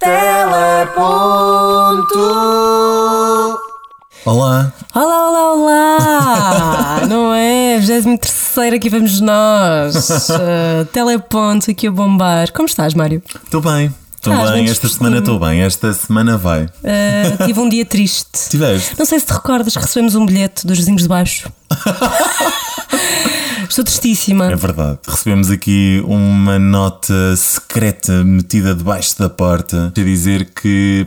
Teleponto. Olá, Olá, olá, olá! Não é? 23 aqui vamos nós. Uh, teleponto aqui a bombar. Como estás, Mário? estou bem. Estou Estás bem, esta semana estou bem, esta semana vai. Uh, tive um dia triste. Tiveste? Não sei se te recordas recebemos um bilhete dos vizinhos de baixo. Estou tristíssima. É verdade. Recebemos aqui uma nota secreta metida debaixo da porta a dizer que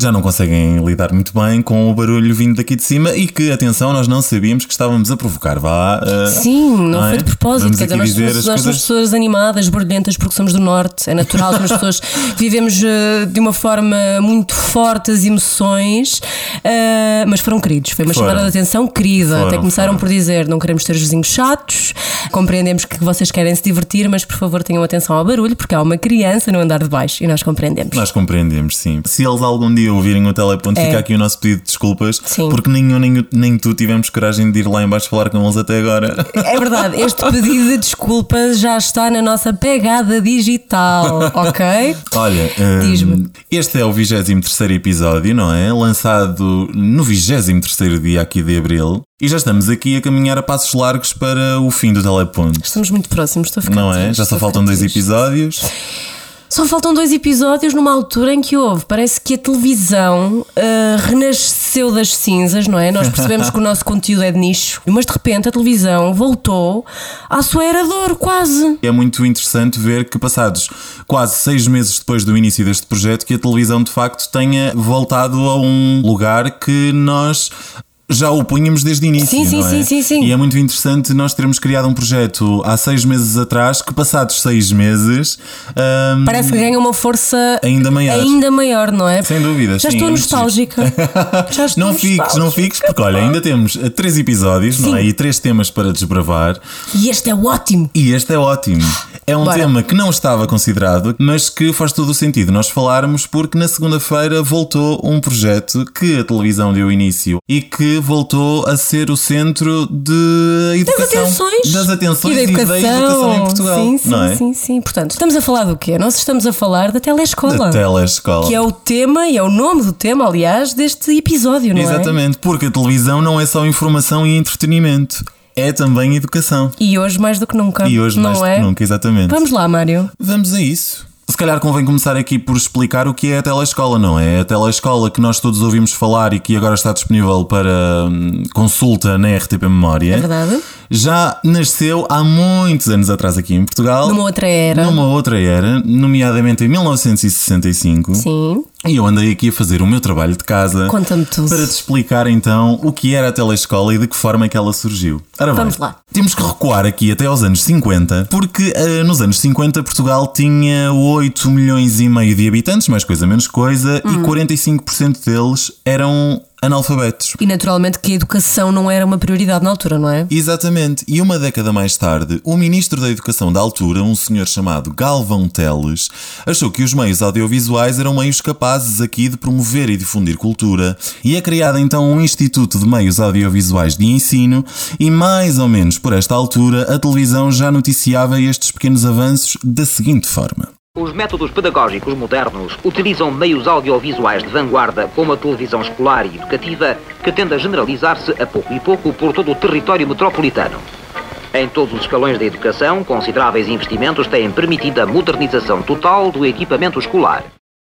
já não conseguem lidar muito bem com o barulho vindo daqui de cima e que, atenção, nós não sabíamos que estávamos a provocar. Vá. uh, Sim, não, é? foi de propósito. Vamos Quer dizer, aqui nós, somos, as nós somos pessoas animadas, barulhentas, porque somos do Norte. É natural, somos pessoas vivemos eh, de uma forma muito forte as emoções, eh, mas foram queridos. Foi uma Foram. chamada de atenção querida. Foram, Até começaram foram. por dizer: não queremos ter os vizinhos chatos, compreendemos que vocês querem se divertir, mas por favor tenham atenção ao barulho, porque há uma criança no andar de baixo e nós compreendemos. Nós compreendemos, sim. Se eles algum dia ouvirem o teleponto, É. fica aqui o nosso pedido de desculpas, Sim. porque nem eu nem, nem tu tivemos coragem de ir lá embaixo falar com eles até agora. É verdade, este pedido de desculpas já está na nossa pegada digital, ok? Olha, hum, este é o 23 episódio, não é? Lançado no 23 dia aqui de abril. E já estamos aqui a caminhar a passos largos para o fim do teleponto. Estamos muito próximos, estou a ficar Não é? Já só faltam dois episódios. Só faltam dois episódios numa altura em que houve. Parece que a televisão ah, renasceu das cinzas, não é? Nós percebemos que o nosso conteúdo é de nicho, mas de repente a televisão voltou à sua era de ouro, quase. É muito interessante ver que, passados quase seis meses depois do início deste projeto, que a televisão de facto tenha voltado a um lugar que nós. Já o punhamos desde o início. Sim, sim, é? sim, sim, sim. E é muito interessante nós termos criado um projeto há seis meses atrás, que passados seis meses. hum, Parece que ganha uma força Ainda maior. ainda maior, não é? Sem dúvida, Já sim, estou nostálgica. Já estou Não fiques, não fiques, porque olha, ainda temos eh, três episódios, não é? Sim. E três temas para desbravar. E este é ótimo. E este é ótimo. É um Bora. tema que não estava considerado, mas que faz todo o sentido nós falarmos, porque na segunda-feira voltou um projeto que a televisão deu início e que voltou a ser o centro de Das educação. atenções. Das atenções e da e, educação. da educação em Portugal. Sim, sim, não é? sim, sim. Portanto, estamos a falar do quê? Nós estamos a falar da telescola. Da telescola. Que é o tema e é o nome do tema, aliás, deste episódio, não é? Exatamente, porque a televisão não é só informação e entretenimento, é também educação. E hoje mais do que nunca. E hoje não mais do é? que nunca, exatamente. Vamos lá, Mário. Vamos a isso. Se calhar convém começar aqui por explicar o que é a telescola, não é? A telescola que nós todos ouvimos falar e que agora está disponível para hum, consulta na RTP Memória. É verdade? Já nasceu há muitos anos atrás aqui em Portugal. Numa outra era. Numa outra era, nomeadamente em 1965. Sim. E eu andei aqui a fazer o meu trabalho de casa. Conta-me tudo. Para te explicar então o que era a telescola e de que forma é que ela surgiu. Ora bem, Vamos lá. Temos que recuar aqui até aos anos 50, porque eh, nos anos 50 Portugal tinha 8 milhões e meio de habitantes, mais coisa menos coisa, Hum. e 45% deles eram analfabetos. E naturalmente que a educação não era uma prioridade na altura, não é? Exatamente, e uma década mais tarde, o ministro da Educação da altura, um senhor chamado Galvão Teles, achou que os meios audiovisuais eram meios capazes aqui de promover e difundir cultura, e é criado então um Instituto de Meios Audiovisuais de Ensino, e mais ou menos por esta altura a televisão já noticiava estes pequenos avanços da seguinte forma. Os métodos pedagógicos modernos utilizam meios audiovisuais de vanguarda, como a televisão escolar e educativa, que tende a generalizar-se a pouco e pouco por todo o território metropolitano. Em todos os escalões da educação, consideráveis investimentos têm permitido a modernização total do equipamento escolar.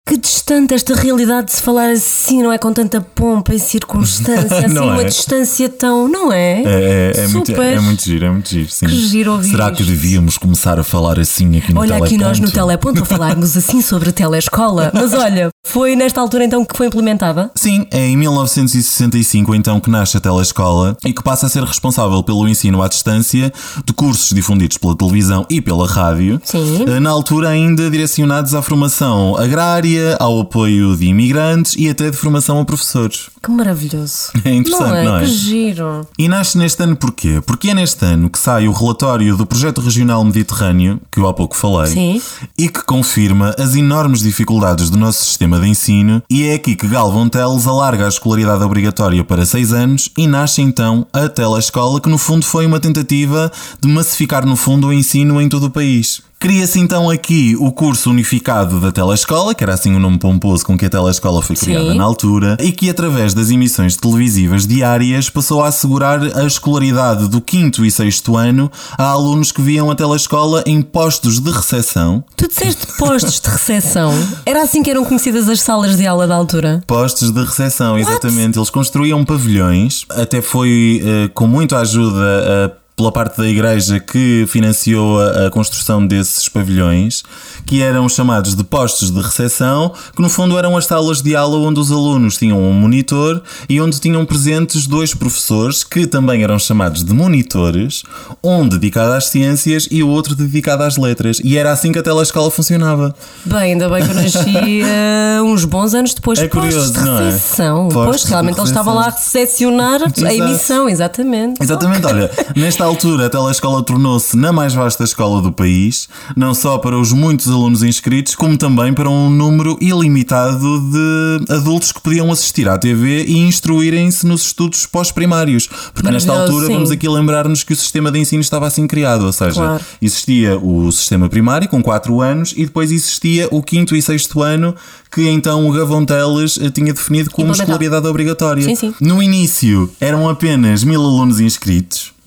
Que distante esta realidade de se falar assim, não é? Com tanta pompa e circunstância, assim, uma é? distância tão. Não é? É, é, é muito, Super. é muito giro, é muito giro, sim. Que giro ouvir Será que devíamos começar a falar assim aqui no Olha aqui nós no teleponto? teleponto a falarmos assim sobre a telescola. Mas olha, foi nesta altura então que foi implementada? Sim, é em 1965 então que nasce a telescola e que passa a ser responsável pelo ensino à distância de cursos difundidos pela televisão e pela rádio. Sim. Eh, Na altura ainda direcionados à formação agrária, ao apoio de imigrantes e até de formação a professores. Que maravilhoso. É interessante, não é? não é? Que giro. E nasce neste ano porquê? Porque é neste ano que sai o relatório do Projeto Regional Mediterrâneo, que eu há pouco falei, Sim. e que confirma as enormes dificuldades do nosso sistema de ensino, e é aqui que Galvão Teles alarga a escolaridade obrigatória para 6 anos e nasce então a telescola, que no fundo foi uma tentativa de massificar no fundo o ensino em todo o país. Cria-se então aqui o curso unificado da telescola, que era assim o nome pomposo com que a telescola foi criada Sim. na altura, e que através das emissões televisivas diárias passou a assegurar a escolaridade do quinto e sexto ano a alunos que viam a telescola em postos de recepção. Tu disseste postos de recepção. Era assim que eram conhecidas as salas de aula da altura? Postos de recepção, exatamente. Eles construíam pavilhões, até foi eh, com muita ajuda eh, pela parte da igreja que financiou a, a construção desses pavilhões, que eram chamados de postos de recepção, que no fundo eram as salas de aula onde os alunos tinham um monitor e onde tinham presentes dois professores, que também eram chamados de monitores, um dedicado às ciências e o outro dedicado às letras. E era assim que a telescola funcionava. Bem, ainda bem que eu nasci eh, uns bons anos depois. É curioso, de não é? Postos Pois, realmente ele estava lá a recepcionar a emissão, exatamente. Exatamente, olha, nesta altura a telescola tornou-se na mais vasta escola do país, não só para os muitos alunos inscritos, como também para um número ilimitado de adultos que podiam assistir à TV e instruírem-se nos estudos pós-primários. Porque nesta altura sim. vamos aqui lembrar-nos que o sistema de ensino estava assim criado, ou seja, Claro. existia o sistema primário com 4 anos e depois existia o quinto e sexto ano que então o Gavão Teles eh, tinha definido como escolaridade obrigatória. Sim, sim. No início eram apenas mil alunos inscritos.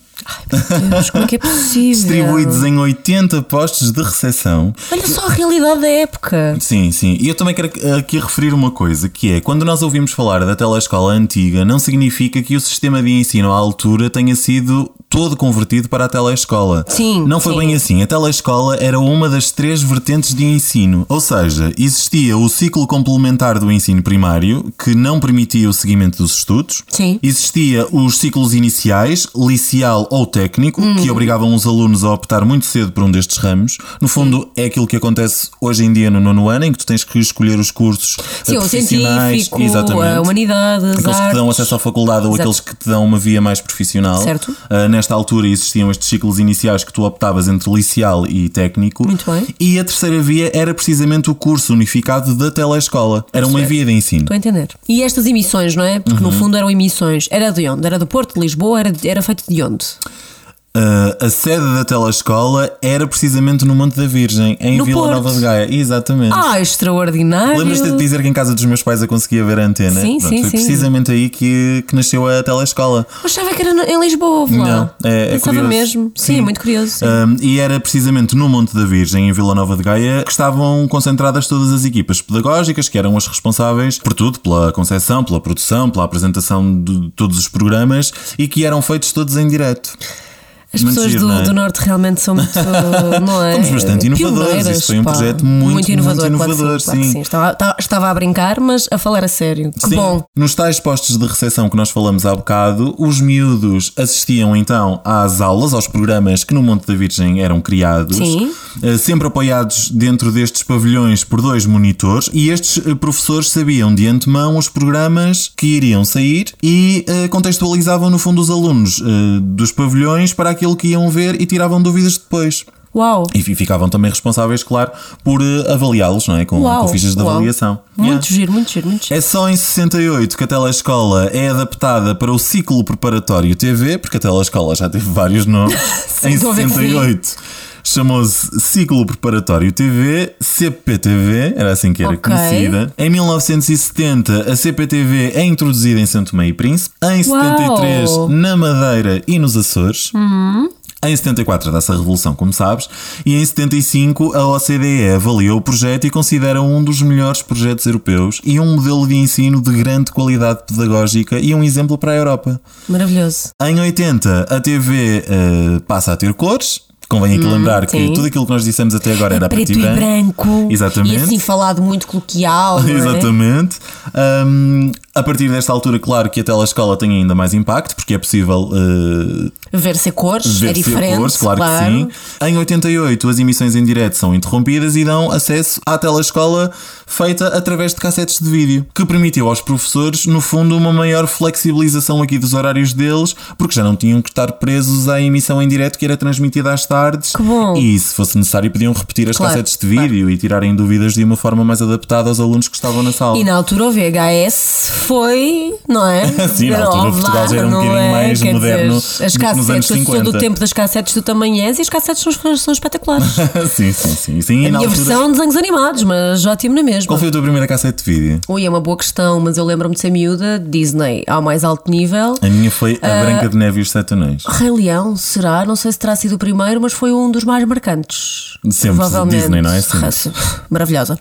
Deus, como é que é possível? distribuídos em 80 postos de recepção. Olha só a realidade da época. Sim, sim. E eu também quero aqui referir uma coisa, que é, quando nós ouvimos falar da telescola antiga, não significa que o sistema de ensino à altura tenha sido todo convertido para a telescola. Sim, Não foi sim. bem assim. A telescola era uma das três vertentes de ensino. Ou seja, existia o ciclo complementar do ensino primário, que não permitia o seguimento dos estudos. Sim. Existia os ciclos iniciais, liceal ou técnico, Hum. que obrigavam os alunos a optar muito cedo por um destes ramos. No fundo, é aquilo que acontece hoje em dia no nono ano, em que tu tens que escolher os cursos Sim, profissionais. científico, Exatamente. a humanidades, Aqueles que te dão artes. acesso à faculdade ou Exato. aqueles que te dão uma via mais profissional. Certo. Uh, nesta altura existiam estes ciclos iniciais que tu optavas entre liceal e técnico. Muito bem. E a terceira via era precisamente o curso unificado da telescola. Era uma Certo. via de ensino. Estou a entender. E estas emissões, não é? Porque Uhum. no fundo eram emissões. Era de onde? Era do Porto, de Lisboa? Era, era feito de onde? Uh, a sede da telescola era precisamente no Monte da Virgem, em No Vila Porto. Nova de Gaia. Exatamente. Ah, extraordinário! Lembras-te de dizer que em casa dos meus pais eu conseguia ver a antena? Sim, Pronto, sim, Foi sim. precisamente aí que, que nasceu a telescola. Eu achava que era em Lisboa, lá. Não, é, é Pensava curioso. mesmo. Sim, muito curioso. sim. Um, e era precisamente no Monte da Virgem, em Vila Nova de Gaia, que estavam concentradas todas as equipas pedagógicas, que eram as responsáveis por tudo, pela concepção, pela produção, pela apresentação de todos os programas e que eram feitos todos em direto. As muito pessoas giro, do, é? do Norte realmente são muito. Não é? Fomos bastante inovadores. Isso foi um pá. projeto muito, inovador. muito claro que inovador, sim, claro sim. sim. Estava, ta- estava a brincar, mas a falar a sério. Que Sim. bom. Nos tais postos de recepção que nós falamos há bocado, os miúdos assistiam então às aulas, aos programas que no Monte da Virgem eram criados, Sim. eh, sempre apoiados dentro destes pavilhões por dois monitores, e estes eh, professores sabiam de antemão os programas que iriam sair e eh, contextualizavam no fundo os alunos dos pavilhões para aquilo que iam ver e tiravam dúvidas depois. Uau! E fi- ficavam também responsáveis, claro, por eh, avaliá-los, não é? Com, Uau! com fichas de uau. avaliação. Muito Yeah. giro, muito giro, muito giro. É só em 68 que a telescola é adaptada para o ciclo preparatório TV, porque a telescola já teve vários nomes. em sim. 68 chamou-se Ciclo Preparatório TV, CPTV, era assim que era Ok. conhecida. Em 1970, a CPTV é introduzida em Santo Meio e Príncipe. Em Uau! 73, na Madeira e nos Açores. Em 74 dá-se a Revolução, como sabes, e em 75 a OCDE avaliou o projeto e considera um dos melhores projetos europeus e um modelo de ensino de grande qualidade pedagógica e um exemplo para a Europa. Maravilhoso. Em 80 a TV eh, passa a ter cores. Convém aqui lembrar que Hum, sim. tudo aquilo que nós dissemos até agora era Preto preto e branco. Exatamente. E assim falado muito coloquial. é? Exatamente. Um, a partir desta altura, claro que a telescola tem ainda mais impacto, porque é possível uh, Ver-se a cores, ver é diferente. cores, claro, que sim. Em 88, as emissões em direto são interrompidas e dão acesso à telescola feita através de cassetes de vídeo, que permitiu aos professores, no fundo, uma maior flexibilização aqui dos horários deles, porque já não tinham que estar presos à emissão em direto que era transmitida às tardes tardes. Que bom. E se fosse necessário, podiam repetir as Claro, cassetes de vídeo e tirarem dúvidas de uma forma mais adaptada aos alunos que estavam na sala. E na altura o VHS foi, não é? Sim, na altura Ó, Portugal já era um bocadinho é? mais Quer moderno dizer, as nos anos cassetes, sou do 50. tempo das cassetes do também és e as cassetes são, são espetaculares. sim, sim, sim. sim e A na minha altura- versão de desenhos animados, mas ótimo na mesma. Qual foi a tua primeira cassete de vídeo? Ui, é uma boa questão, mas eu lembro-me de ser miúda, Disney ao mais alto nível. A minha foi Ah. A Branca de Neve e os Sete Anões. Rei Leão, será? Não sei se terá sido o primeiro, mas foi um dos mais marcantes. Sempre, Provavelmente. Disney, não é? Sempre. Raça- Maravilhosa.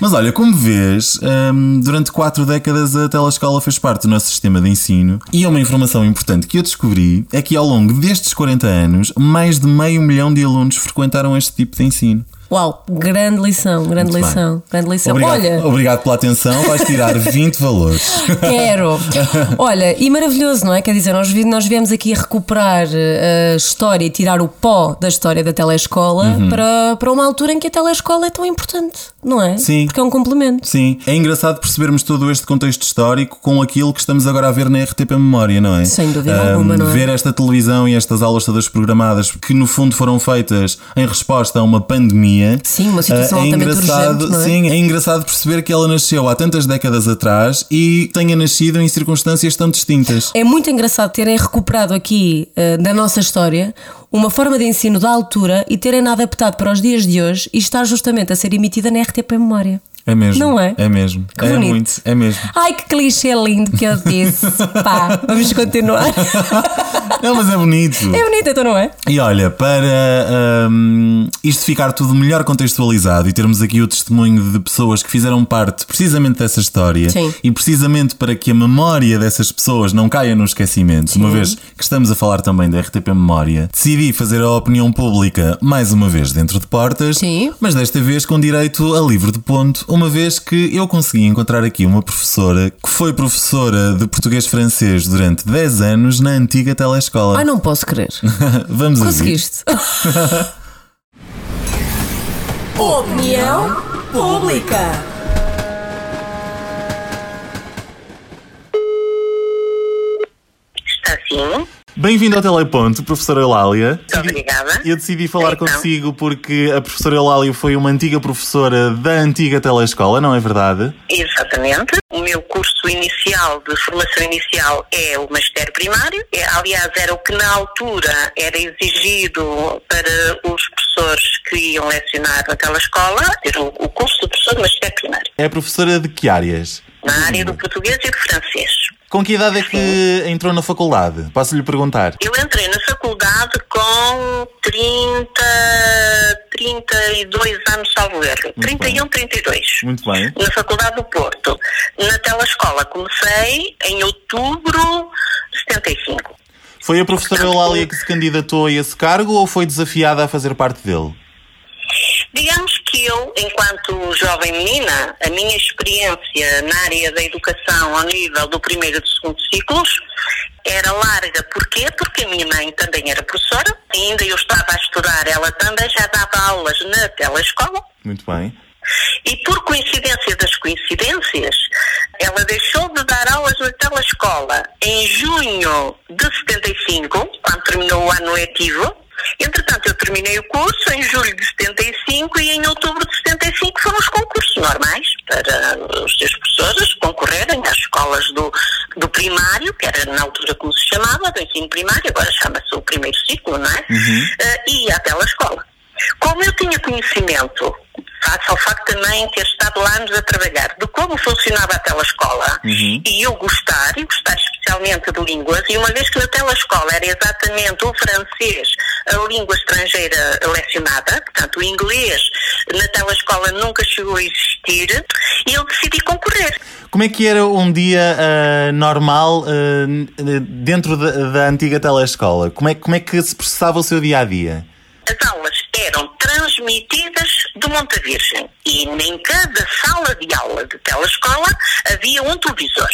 Mas olha, como vês, hum, durante quatro décadas a telescola fez parte do nosso sistema de ensino e uma informação importante que eu descobri é que ao longo destes 40 anos, mais de meio milhão de alunos frequentaram este tipo de ensino. Uau, grande lição, grande Muito lição, bem. grande lição. Obrigado, Olha, obrigado pela atenção, vais tirar 20 valores. Quero. Olha, e maravilhoso, não é? Quer dizer, nós, nós viemos aqui recuperar eh, a história e tirar o pó da história da telescola Uhum. para, para uma altura em que a telescola é tão importante, não é? Sim. Porque é um complemento. Sim, é engraçado percebermos todo este contexto histórico com aquilo que estamos agora a ver na RTP Memória, não é? Sem dúvida Hum, alguma, não é? Ver esta televisão e estas aulas todas programadas que no fundo foram feitas em resposta a uma pandemia. Sim, uma situação é altamente engraçado, urgente, é? Sim, é engraçado perceber que ela nasceu há tantas décadas atrás e tenha nascido em circunstâncias tão distintas. É muito engraçado terem recuperado aqui eh, da nossa história uma forma de ensino da altura e terem adaptado para os dias de hoje e estar justamente a ser emitida na RTP Memória. É mesmo. Não é? É mesmo. Que é bonito. muito, é mesmo. Ai, que clichê lindo que eu disse. Pá, vamos continuar. Não, mas é bonito. É bonito, então não é? E olha, para hum, isto ficar tudo melhor contextualizado e termos aqui o testemunho de pessoas que fizeram parte precisamente dessa história Sim. e precisamente para que a memória dessas pessoas não caia no esquecimento, uma vez que estamos a falar também da RTP Memória, decidi fazer a opinião pública mais uma vez dentro de portas, Sim. mas desta vez com direito a livre de ponto, uma vez que eu consegui encontrar aqui uma professora que foi professora de português-francês durante 10 anos na antiga telescola. Ai, não posso crer. Vamos. Conseguiste. Opinião pública. Está sim. Bem-vindo ao Teleponto, professora Eulália. Muito obrigada. Eu decidi falar Então. consigo porque a professora Eulália foi uma antiga professora da antiga telescola, não é verdade? Exatamente. O meu curso inicial de formação inicial é o magistério primário. É, aliás, era o que na altura era exigido para os professores que iam lecionar naquela escola, ter o, curso de professor de magistério primário. É professora de que áreas? Na área do português e do francês. Com que idade é que entrou na faculdade? Posso lhe perguntar? Eu entrei na faculdade com 30, 32 anos, salvo erro. 31, 32. Muito bem. na Faculdade do Porto. Na telescola comecei em outubro de 75. Foi a professora Eulália que se candidatou a esse cargo ou foi desafiada a fazer parte dele? Digamos que eu, enquanto jovem menina, a minha experiência na área da educação ao nível do primeiro e do segundo ciclos era larga. Porquê? Porque a minha mãe também era professora, ainda eu estava a estudar, ela também já dava aulas na telescola. Muito bem. E por coincidência das coincidências, ela deixou de dar aulas na telescola em junho de 75, quando terminou o ano letivo. Entretanto, eu terminei o curso em julho de 75 e em outubro normais para os seus professores concorrerem às escolas do, do primário, que era na altura como se chamava, do ensino primário, agora chama-se o primeiro ciclo, não é? Eh, e à telescola. Como eu tinha conhecimento, face ao facto também de ter estado lá anos a trabalhar, de como funcionava a telescola, e eu gostar, e gostar especialmente de línguas, e uma vez que na telescola era exatamente o francês a língua estrangeira lecionada, portanto o inglês na telescola nunca chegou a existir, e eu decidi concorrer. Como é que era um dia ah, normal ah, dentro da, da antiga telescola? Como é, como é que se processava o seu dia a dia? As aulas eram transmitidas do Monte Virgem e em cada sala de aula de telescola havia um televisor.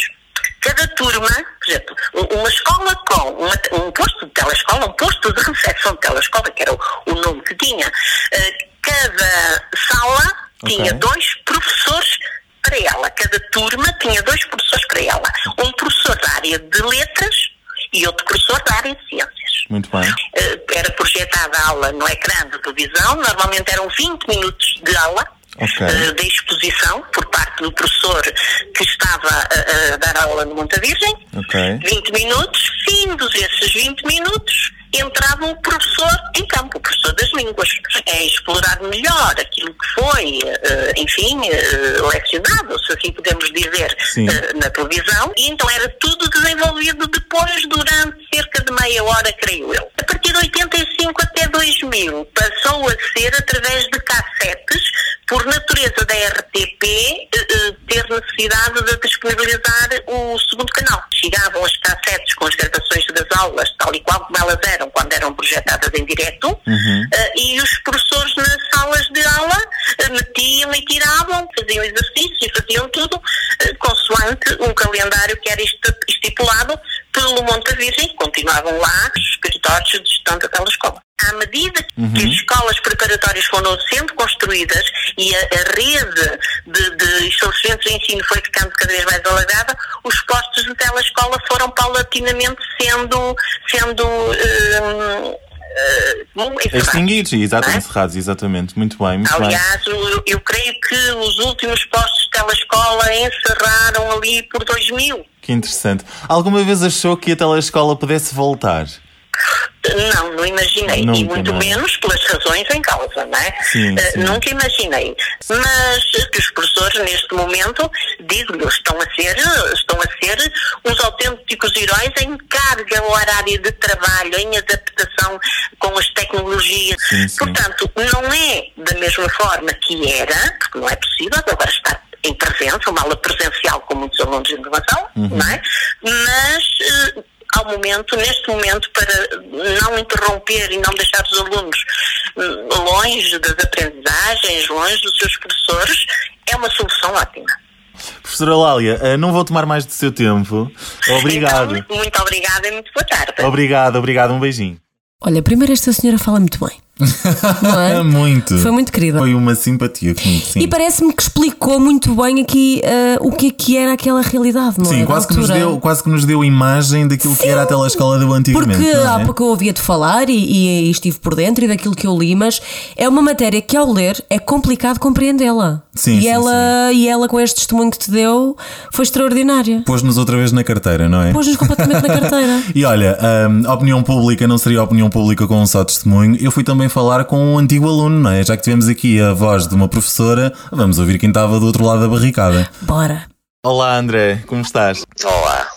Cada turma, por exemplo, um- uma escola com uma- um posto de telescola, um posto de recepção de telescola, que era o, o nome que tinha, eh, cada sala Ok. tinha dois professores para ela. Cada turma tinha dois professores para ela. Um professor da área de letras e outro professor da área de ciências. Muito bem. Eh, era projetada a aula no ecrã de televisão, normalmente eram 20 minutos de aula, Ok. eh, de exposição por parte do professor que a, a dar aula no Monte Virgem. Ok. 20 minutos, findos esses 20 minutos, entrava o professor em campo, o professor das línguas. É explorar melhor aquilo que foi, eh, enfim, eh, lecionado, se assim podemos dizer, Sim. eh, na televisão. E então era tudo desenvolvido depois, durante cerca de meia hora, creio eu. A partir de 85 até 2000, passou a ser através de cassetes, por natureza da RTP ter necessidade de disponibilizar o segundo canal. Chegavam as cassetes com as gravações das aulas, tal e qual como elas eram quando eram projetadas em direto, eh, e os professores nas salas de aula eh, metiam e tiravam, faziam exercícios, faziam tudo, eh, consoante um calendário que era esti- estipulado pelo Monte Virgem, e continuavam lá os escritórios de gestão daquela escola. À medida que as escolas preparatórias foram sendo construídas e a, a rede de, de estabelecimentos de ensino foi ficando cada vez mais alargada, os postos de telescola foram paulatinamente sendo, sendo hum, encerrados. Extinguidos, exato, Não é? encerrados, exatamente. Muito bem, muito bem. Aliás, eu, eu creio que os últimos postos de telescola encerraram ali por 2000. Que interessante. Alguma vez achou que a telescola pudesse voltar? Não, não imaginei. Nunca, e muito não é? menos pelas razões em causa, não é? Sim, Eh, sim. Nunca imaginei. Mas que os professores, neste momento, digo-lhe, estão a ser, estão a ser uns autênticos heróis em carga horária de trabalho, em adaptação com as tecnologias. Sim. Portanto, não é da mesma forma que era, porque não é possível agora estar em presença, uma aula presencial com muitos alunos de informação, Uhum. não é? Mas eh, ao momento, neste momento, para não interromper e não deixar os alunos hum, longe das aprendizagens, longe dos seus professores, é uma solução ótima. Professora Lália, eh, não vou tomar mais do seu tempo. Obrigado. Então, muito obrigada e muito boa tarde. Obrigado, obrigado. Um beijinho. Olha, primeiro esta senhora fala muito bem. Não é? muito. Foi muito querida. Foi uma simpatia comigo, sim. E parece-me que explicou muito bem aqui ah, o que é que era aquela realidade, não é? Sim, Da quase que, nos deu, quase que nos deu imagem daquilo que era a telescola do antigamente. Porque é? há pouco eu ouvia-te falar e, e- e estive por dentro e daquilo que eu li, mas é uma matéria que ao ler é complicado compreendê-la. Sim, e sim, ela E ela, com este testemunho que te deu, foi extraordinária. Pôs-nos outra vez na carteira, não é? Pôs-nos completamente na carteira. E olha, hum, a opinião pública não seria opinião pública com um só testemunho. Eu fui também falar com um antigo aluno, não é? Já que tivemos aqui a voz de uma professora, vamos ouvir quem estava do outro lado da barricada. Bora. Olá André, como estás? Olá.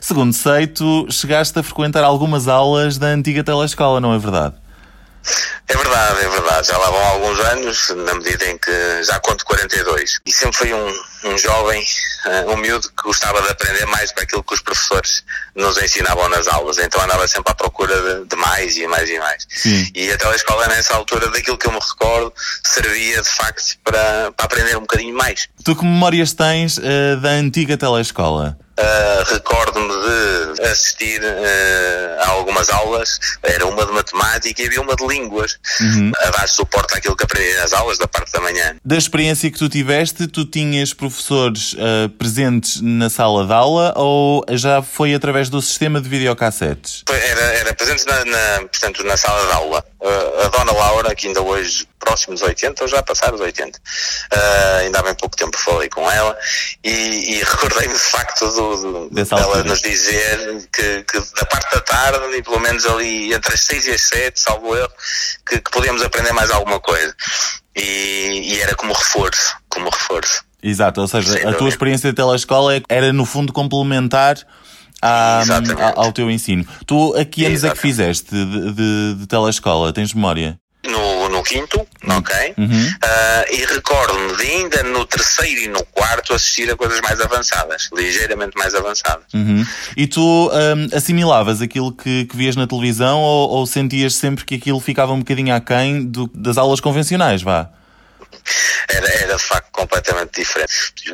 Segundo sei, tu chegaste a frequentar algumas aulas da antiga telescola, não é verdade? É verdade, é verdade. Já lá vão alguns anos, na medida em que já conto 42. E sempre fui um, um jovem, um miúdo que gostava de aprender mais do que aquilo que os professores nos ensinavam nas aulas. Então andava sempre à procura de, de mais e mais e mais. Sim. E a telescola, nessa altura, daquilo que eu me recordo, servia de facto para, para aprender um bocadinho mais. Tu que memórias tens eh, da antiga telescola? Uh, Recordo-me de assistir uh, a algumas aulas, era uma de matemática e havia uma de línguas, a dar suporte àquilo que aprendi nas aulas da parte da manhã. Da experiência que tu tiveste, tu tinhas professores eh, presentes na sala de aula ou já foi através do sistema de videocassetes? Foi- Era, era presente na, na, portanto, na sala de aula. Uh, a Dona Laura, que ainda hoje próximo dos 80, ou já passaram os 80, uh, ainda há bem pouco tempo falei com ela e, e recordei-me de facto do, do, dela altura. nos dizer que, que da parte da tarde, e pelo menos ali entre as 6 e as 7, salvo erro, que, que podíamos aprender mais alguma coisa. E, e era como reforço, como reforço. Exato, ou seja, Sem a tua experiência de telescola é- era no fundo complementar à- ao teu ensino. Tu a que anos é que fizeste de, de, de telescola? Tens memória? No, no quinto, ok? Uhum. Ah, e recordo-me de ainda no terceiro e no quarto assistir a coisas mais avançadas, ligeiramente mais avançadas. Uhum. E tu hum, assimilavas aquilo que, que vias na televisão ou, ou sentias sempre que aquilo ficava um bocadinho aquém do, das aulas convencionais, vá? Era, era de facto completamente diferente.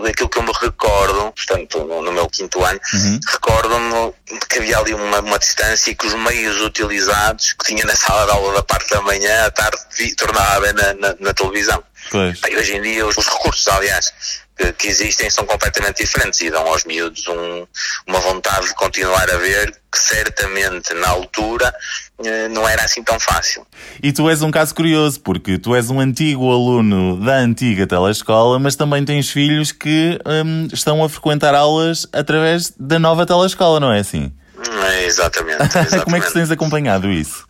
Aquilo que eu me recordo, portanto, no, no meu quinto ano, recordo-me que havia ali uma, uma distância e que os meios utilizados que tinha na sala de aula da parte da manhã, à tarde, tornava na, na, na televisão. Pois. E hoje em dia os, os recursos, aliás, que, que existem são completamente diferentes e dão aos miúdos um- uma vontade de continuar a ver que certamente na altura não era assim tão fácil. E tu és um caso curioso, porque tu és um antigo aluno da antiga telescola, mas também tens filhos que hum, estão a frequentar aulas através da nova telescola, não é assim? É, exatamente, exatamente. Como é que tens acompanhado isso?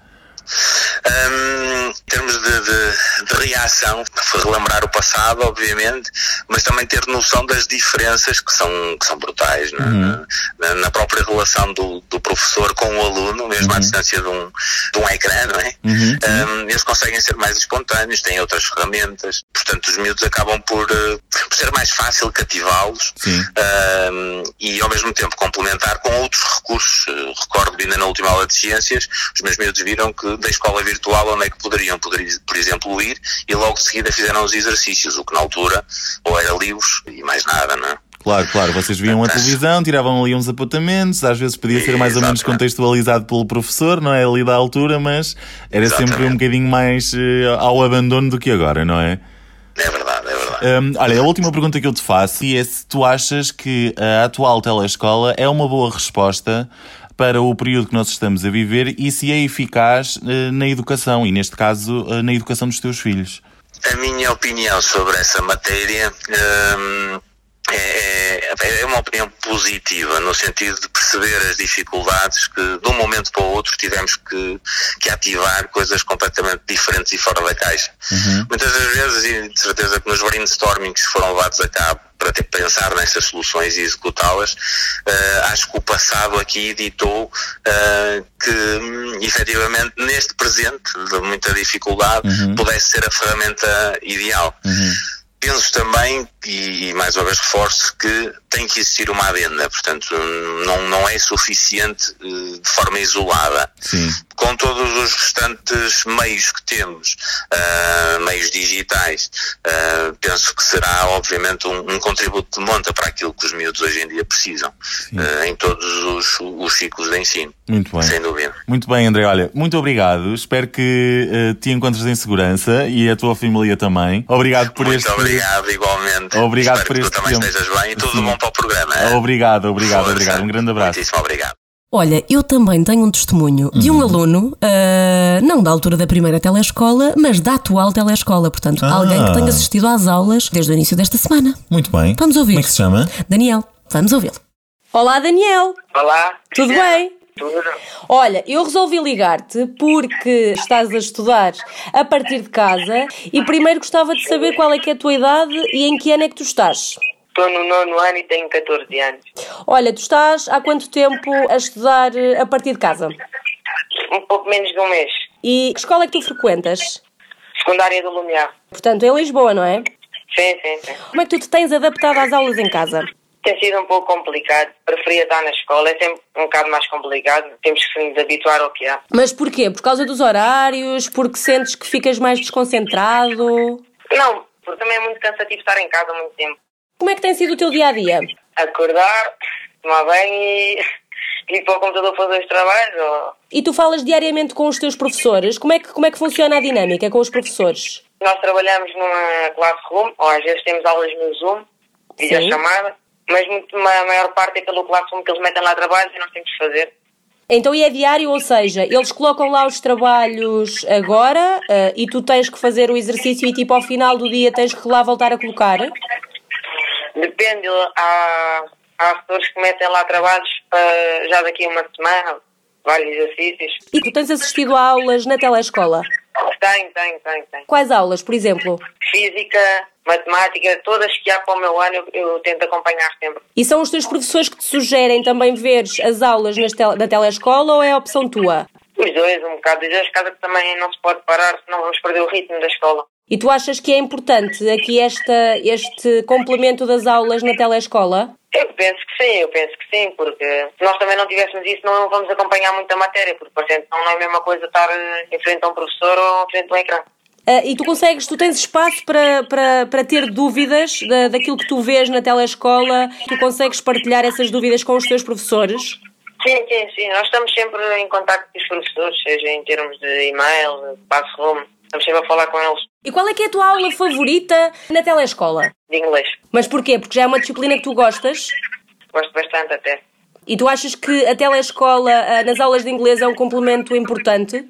Um, em termos de, de, de, reação, relembrar o passado, obviamente, mas também ter noção das diferenças que são, que são brutais é? uhum. na, na, própria relação do, do, professor com o aluno, mesmo uhum. à distância de um, de um ecrã, não é? Uhum. Um, eles conseguem ser mais espontâneos, têm outras ferramentas, portanto, os miúdos acabam por, uh, por ser mais fácil cativá-los um, e, ao mesmo tempo, complementar com outros recursos. Uh, recordo, ainda na última aula de ciências, os meus miúdos viram que da escola virtual onde é que poderiam, por exemplo, ir e logo de seguida fizeram os exercícios, o que na altura ou era livros e mais nada, não é? Claro, claro, vocês viam a televisão, tiravam ali uns apontamentos, às vezes podia ser mais ou menos contextualizado pelo professor, não é? Ali da altura, mas era Exatamente. sempre um bocadinho mais uh, ao abandono do que agora, não é? É verdade, é verdade. Um, olha, a última pergunta que eu te faço é se tu achas que a atual telescola é uma boa resposta para o período que nós estamos a viver e se é eficaz uh, na educação e, neste caso, uh, na educação dos teus filhos. A minha opinião sobre essa matéria. Um é, é, é uma opinião positiva, no sentido de perceber as dificuldades que, de um momento para o outro, tivemos que, que ativar coisas completamente diferentes e fora da caixa. Uhum. Muitas das vezes, e de certeza que nos brainstormings que foram levados a cabo para ter que pensar nessas soluções e executá-las, uh, acho que o passado aqui editou uh, que, um, efetivamente, neste presente de muita dificuldade, uhum. pudesse ser a ferramenta ideal. Uhum penso também, e, mais uma vez reforço, que tem que existir uma adenda, portanto, não, não é suficiente uh, de forma isolada. Sim. Com todos os restantes meios que temos, uh, meios digitais, uh, penso que será, obviamente, um, um, contributo de monta para aquilo que os miúdos hoje em dia precisam, em todos os, os ciclos de ensino. Muito bem. Sem dúvida. Muito bem, André. Olha, muito obrigado. Espero que te encontres em segurança e a tua família também. Obrigado por muito este. Obrigado, igualmente. Obrigado Espero por que tu também estejas bem e tudo Sim. bom para o programa. É? Obrigado, obrigado, Força. obrigado. Um grande abraço. Muitíssimo obrigado. Olha, eu também tenho um testemunho de um uhum. aluno, uh, não da altura da primeira telescola, mas da atual telescola. Portanto, ah. alguém que tenha assistido às aulas desde o início desta semana. Muito bem. Vamos ouvir. Como é que se chama? Daniel. Vamos ouvi-lo. Olá, Daniel. Olá. Tudo bem? Olha, eu resolvi ligar-te porque estás a estudar a partir de casa e primeiro gostava de saber qual é que é a tua idade e em que ano é que tu estás. Estou no nono ano e tenho 14 anos. Olha, tu estás há quanto tempo a estudar a partir de casa? Um pouco menos de um mês. E que escola é que tu frequentas? Secundária do Lumiar. Portanto, em Lisboa, não é? Sim, sim, sim. Como é que tu te tens adaptado às aulas em casa? Tem sido um pouco complicado. Preferia estar na escola, é sempre um bocado mais complicado. Temos que nos habituar ao que há. Mas porquê? Por causa dos horários? Porque sentes que ficas mais desconcentrado? Não, porque também é muito cansativo estar em casa muito tempo. Como é que tem sido o teu dia a dia? Acordar, tomar banho e ir para o computador fazer os trabalhos. Ou... E tu falas diariamente com os teus professores? Como é que, como é que funciona a dinâmica com os professores? Nós trabalhamos numa classroom, ou às vezes temos aulas no Zoom, videochamada, mas muito, a maior parte é pelo classroom que eles metem lá trabalhos e nós temos que fazer. Então e é diário, ou seja, eles colocam lá os trabalhos agora uh, e tu tens que fazer o exercício e tipo ao final do dia tens que lá voltar a colocar? Depende, há, há professores que metem lá trabalhos para já daqui a uma semana, vários exercícios. E tu tens assistido a aulas na telescola? Tenho, tenho, tenho, tenho. Quais aulas, por exemplo? Física, matemática, todas que há para o meu ano eu, eu, tento acompanhar sempre. E são os teus professores que te sugerem também ver as aulas tel da telescola ou é a opção tua? Os dois, um bocado dos dois, casa que também não se pode parar, senão vamos perder o ritmo da escola. E tu achas que é importante aqui esta, este complemento das aulas na telescola? Eu penso que sim, eu penso que sim, porque se nós também não tivéssemos isso, não vamos acompanhar muito a matéria, porque parecendo não é a mesma coisa estar em frente a um professor ou em frente a um ecrã. Uh, e tu consegues, tu tens espaço para, para, para ter dúvidas da, daquilo que tu vês na telescola? Tu consegues partilhar essas dúvidas com os teus professores? Sim, sim, sim. Nós estamos sempre em contato com os professores, seja em termos de e-mail, de passo-home. Estamos sempre a falar com eles. E qual é que é a tua aula favorita na telescola? De inglês. Mas porquê? Porque já é uma disciplina que tu gostas? Gosto bastante até. E tu achas que a telescola uh, nas aulas de inglês é um complemento importante?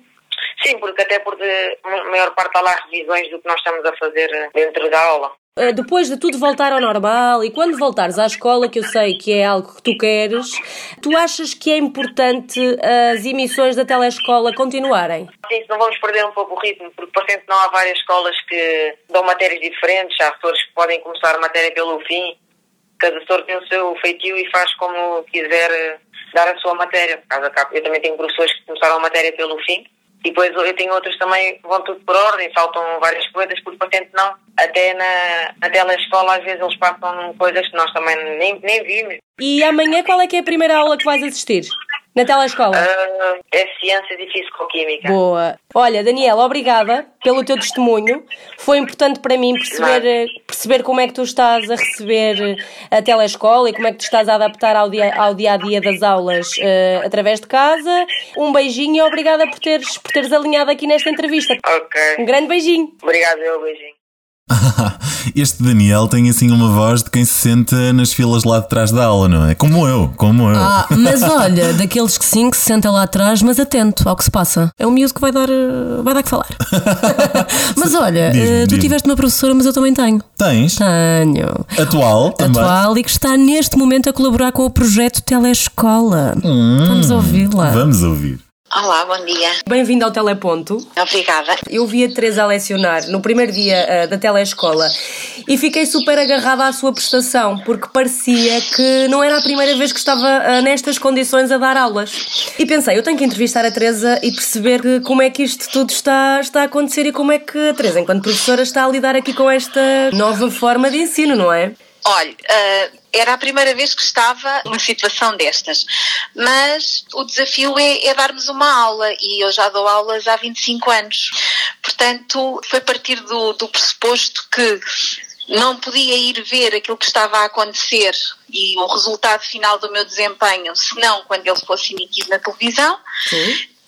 Sim, porque até porque a maior parte há lá revisões do que nós estamos a fazer dentro da aula. Uh, depois de tudo voltar ao normal e quando voltares à escola, que eu sei que é algo que tu queres, tu achas que é importante as emissões da telescola continuarem? Sim, não vamos perder um pouco o ritmo, porque por exemplo não há várias escolas que dão matérias diferentes, há professores que podem começar a matéria pelo fim, cada professor tem o seu feitio e faz como quiser eh, dar a sua matéria. Eu também tenho professores que começaram a matéria pelo fim, e depois eu tenho outros também que vão tudo por ordem, faltam várias coisas, porque paciente não. Até na, na telescola às vezes eles passam coisas que nós também nem, nem vimos. E amanhã qual é que é a primeira aula que vais assistir? Na telescola? Uh, é Ciências e Físico-Química. Boa. Olha, Daniela, obrigada pelo teu testemunho. Foi importante para mim perceber, perceber como é que tu estás a receber a telescola e como é que tu estás a adaptar ao dia, ao dia a dia das aulas uh, através de casa. Um beijinho e obrigada por teres, por teres alinhado aqui nesta entrevista. Ok. Um grande beijinho. Obrigado, eu, beijinho. este Daniel tem assim uma voz de quem se senta nas filas lá de trás da aula, não é? Como eu, como eu. Ah, mas olha, daqueles que sim, que se senta lá atrás, mas atento ao que se passa. É um miúdo que vai dar, eh, vai dar que falar. mas olha, uh, tu tiveste uma professora, mas eu também tenho. Tens? Tenho. Atual também. Atual e que está neste momento a colaborar com o projeto Telescola. Hum, Vamos ouvi-la. Vamos ouvir. Olá, bom dia. Bem-vindo ao Teleponto. Obrigada. Eu vi a Teresa a lecionar no primeiro dia uh, da telescola e fiquei super agarrada à sua prestação, porque parecia que não era a primeira vez que estava uh, nestas condições a dar aulas. E pensei, eu tenho que entrevistar a Teresa e perceber que, como é que isto tudo está, está a acontecer e como é que a Teresa, enquanto professora, está a lidar aqui com esta nova forma de ensino, não é? Olha, uh, era a primeira vez que estava numa situação destas, mas o desafio é, é, darmos uma aula e eu já dou aulas há 25 anos. Portanto, foi partir do, do pressuposto que não podia ir ver aquilo que estava a acontecer e o resultado final do meu desempenho, senão quando ele fosse emitido na televisão.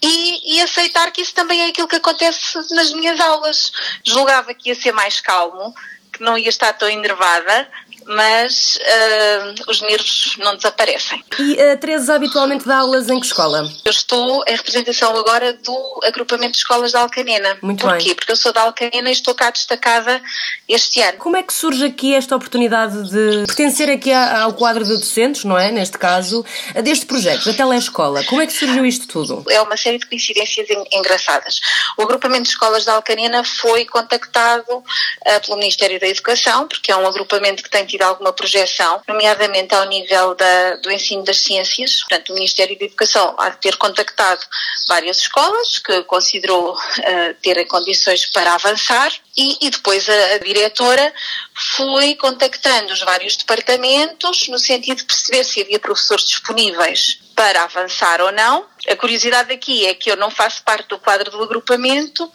E, e, aceitar que isso também é aquilo que acontece nas minhas aulas. Julgava que ia ser mais calmo, que não ia estar tão enervada, mas uh, os nervos não desaparecem. E a uh, Teresa habitualmente dá aulas em que escola? Eu estou em representação agora do agrupamento de escolas da Alcanena. Muito Porquê? bem. Porque eu sou da Alcanena e estou cá destacada este ano. Como é que surge aqui esta oportunidade de pertencer aqui ao quadro de docentes, não é? Neste caso, deste projeto, da telescola. Como é que surgiu isto tudo? É uma série de coincidências engraçadas. O agrupamento de escolas da Alcanena foi contactado uh, pelo Ministério da Educação, porque é um agrupamento que tem tido tido alguma projeção, nomeadamente ao nível da, do ensino das ciências. Portanto, o Ministério da Educação há de ter contactado várias escolas que considerou uh, terem condições para avançar e, e depois a, a, diretora foi contactando os vários departamentos no sentido de perceber se havia professores disponíveis para avançar ou não. A curiosidade aqui é que eu não faço parte do quadro do agrupamento,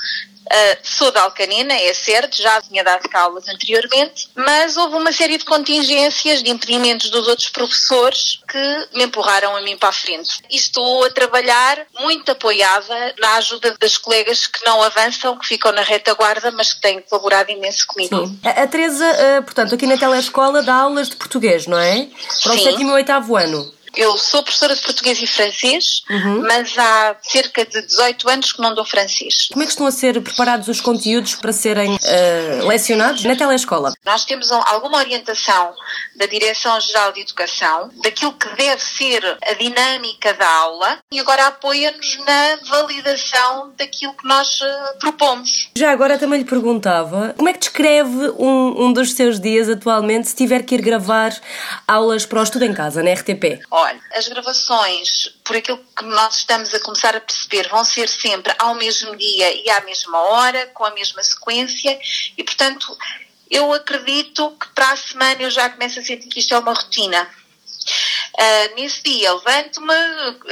Uh, sou da Alcanena, é certo, já tinha dado aulas anteriormente, mas houve uma série de contingências, de impedimentos dos outros professores que me empurraram a mim para a frente. E estou a trabalhar muito apoiada na ajuda das colegas que não avançam, que ficam na retaguarda, mas que têm colaborado imenso comigo. Sim. A, Teresa, uh, portanto, aqui na telescola dá aulas de português, não é? Para o sétimo e oitavo ano. Eu sou professora de português e francês, uhum. mas há cerca de 18 anos que não dou francês. Como é que estão a ser preparados os conteúdos para serem uh, lecionados na telescola? Nós temos alguma orientação da Direção-Geral de Educação, daquilo que deve ser a dinâmica da aula e agora apoia-nos na validação daquilo que nós uh, propomos. Já agora também lhe perguntava, como é que descreve um, um dos seus dias atualmente se tiver que ir gravar aulas para o estudo em casa, na RTP? Olha, as gravações, por aquilo que nós estamos a começar a perceber, vão ser sempre ao mesmo dia e à mesma hora, com a mesma sequência, e portanto eu acredito que para a semana eu já começo a sentir que isto é uma rotina. Uh, nesse dia levanto-me,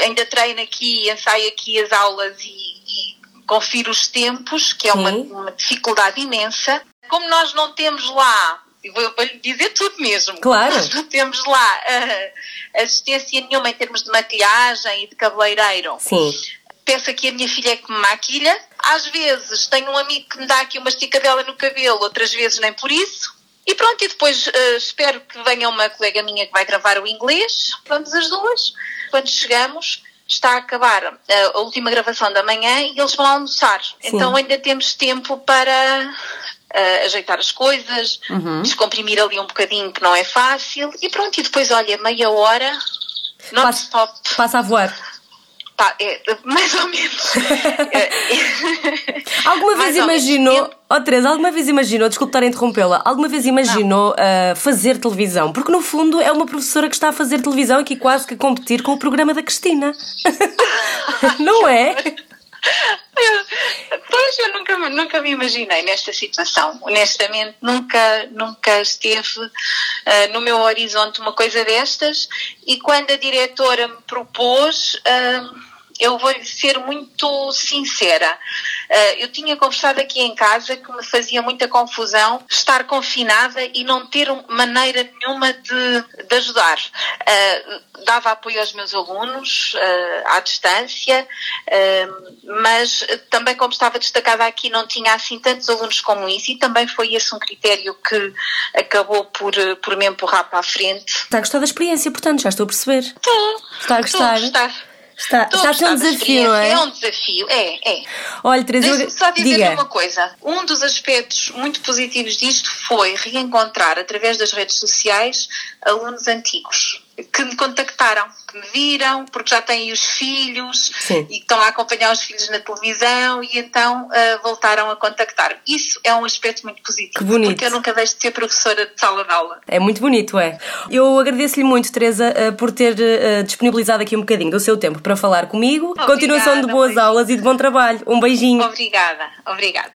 ainda treino aqui, ensaio aqui as aulas e, e confiro os tempos, que é uma, uma dificuldade imensa. Como nós não temos lá vou, vou lhe dizer tudo mesmo. Claro. Nós não temos lá uh, assistência nenhuma em termos de maquilhagem e de cabeleireiro. Sim. Pensa que a minha filha é que me maquilha. Às vezes tenho um amigo que me dá aqui uma esticadela no cabelo, outras vezes nem por isso. E pronto, e depois uh, espero que venha uma colega minha que vai gravar o inglês, vamos as duas. Quando chegamos, está a acabar uh, a última gravação da manhã e eles vão almoçar. Sim. Então ainda temos tempo para uh, ajeitar as coisas, uhum. descomprimir ali um bocadinho que não é fácil e pronto, e depois olha, meia hora, non-stop. Passa, passa a voar. Pá, é, mais ou menos. alguma vez imaginou, ó oh, Teresa, alguma vez imaginou, desculpe estar a interrompê-la, alguma vez imaginou uh, fazer televisão? Porque no fundo é uma professora que está a fazer televisão aqui quase que a competir com o programa da Cristina. Não é? Pois, eu nunca, nunca me imaginei nesta situação. Honestamente, nunca, nunca esteve uh, no meu horizonte uma coisa destas. E quando a diretora me propôs. Uh, eu vou ser muito sincera. Uh, eu tinha conversado aqui em casa que me fazia muita confusão estar confinada e não ter maneira nenhuma de, de ajudar. Uh, dava apoio aos meus alunos uh, à distância, mas também, como estava destacada aqui, não tinha assim tantos alunos como isso e também foi esse um critério que acabou por, por me empurrar para a frente. Está a gostar da experiência, portanto, já estou a perceber. Estou. Está a gostar. Estou a gostar. Está, está a ser um desafio, não é? É um desafio, é, é. Olha, Teresa, Deixa-me só dizer uma coisa. Um dos aspectos muito positivos disto foi reencontrar, através das redes sociais, alunos antigos que me contactaram, que me viram, porque já têm os filhos Sim. e estão a acompanhar os filhos na televisão e então uh, voltaram a contactar. Isso é um aspecto muito positivo. Que bonito. Porque eu nunca deixo de ser professora de sala de aula. É muito bonito, é. Eu agradeço-lhe muito, Teresa, uh, por ter uh, disponibilizado aqui um bocadinho do seu tempo para falar comigo. Obrigada, Continuação de boas aulas e de bom trabalho. Um beijinho. Obrigada, obrigada.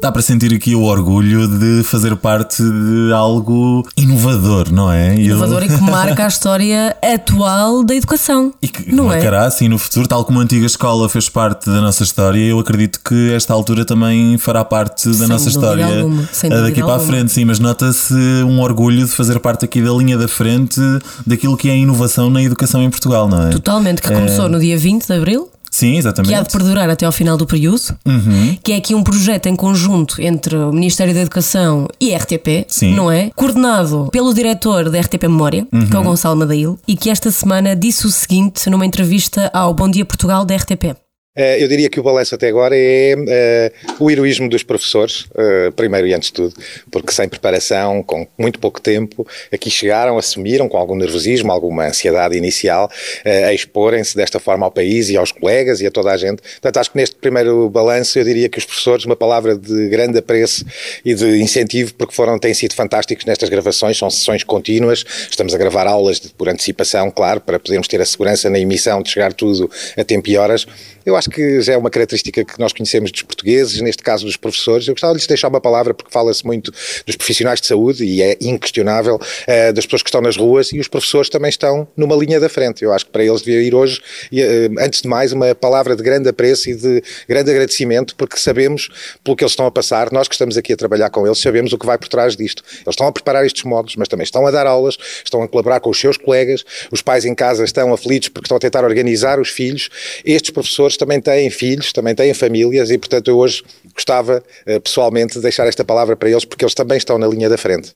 Dá para sentir aqui o orgulho de fazer parte de algo inovador, não é? Inovador Eu... e que marca a história atual da educação. E que não é? marcará, é? assim, no futuro, tal como a antiga escola fez parte da nossa história, eu acredito que esta altura também fará parte da sem nossa história alguma, daqui para a frente, sim, mas nota-se um orgulho de fazer parte aqui da linha da frente daquilo que é a inovação na educação em Portugal, não é? Totalmente, que é... começou no dia 20 de Abril Sim, exatamente. Que há de perdurar até ao final do período, uhum. que é aqui um projeto em conjunto entre o Ministério da Educação e a RTP, Sim. não é? Coordenado pelo diretor da RTP Memória, uhum. que é o uhum. Gonçalo Madail, e que esta semana disse o seguinte numa entrevista ao Bom Dia Portugal da RTP. Eh, eu diria que o balanço até agora é uh, o heroísmo dos professores, uh, primeiro e antes de tudo, porque sem preparação, com muito pouco tempo, aqui chegaram, assumiram com algum nervosismo, alguma ansiedade inicial, a exporem-se desta forma ao país e aos colegas e a toda a gente. Portanto, acho que neste primeiro balanço eu diria que os professores, uma palavra de grande apreço e de incentivo, porque foram, têm sido fantásticos nestas gravações, são sessões contínuas, estamos a gravar aulas de, por antecipação, claro, para podermos ter a segurança na emissão de chegar tudo a tempo e horas. Eu acho que já é uma característica que nós conhecemos dos portugueses, neste caso dos professores. Eu gostava de lhes deixar uma palavra, porque fala-se muito dos profissionais de saúde, e é inquestionável, uh, das pessoas que estão nas ruas, e os professores também estão numa linha da frente. Eu acho que para eles devia ir hoje, e, uh, antes de mais, uma palavra de grande apreço e de grande agradecimento, porque sabemos pelo que eles estão a passar, nós que estamos aqui a trabalhar com eles, sabemos o que vai por trás disto. Eles estão a preparar estes módulos, mas também estão a dar aulas, estão a colaborar com os seus colegas, os pais em casa estão aflitos porque estão a tentar organizar os filhos. Estes professores também têm filhos, também têm famílias e, portanto, eu hoje gostava eh, pessoalmente de deixar esta palavra para eles porque eles também estão na linha da frente.